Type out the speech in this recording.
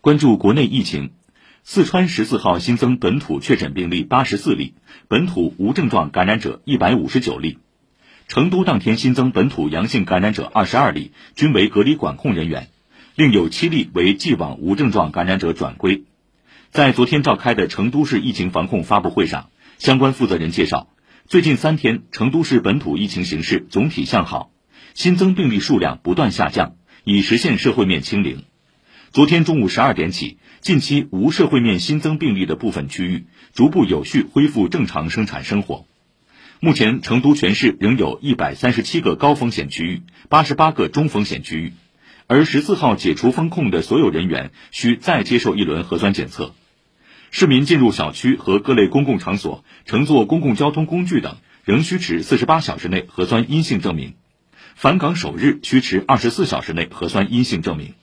关注国内疫情，四川十四号新增本土确诊病例八十四例，本土无症状感染者一百五十九例。成都当天新增本土阳性感染者二十二例，均为隔离管控人员，另有七例为既往无症状感染者转归。在昨天召开的成都市疫情防控发布会上，相关负责人介绍，最近三天成都市本土疫情形势总体向好，新增病例数量不断下降，已实现社会面清零。昨天中午十二点起，近期无社会面新增病例的部分区域逐步有序恢复正常生产生活。目前，成都全市仍有一百三十七个高风险区域，八十八个中风险区域，而十四号解除封控的所有人员需再接受一轮核酸检测。市民进入小区和各类公共场所、乘坐公共交通工具等，仍需持四十八小时内核酸阴性证明；返岗首日需持二十四小时内核酸阴性证明。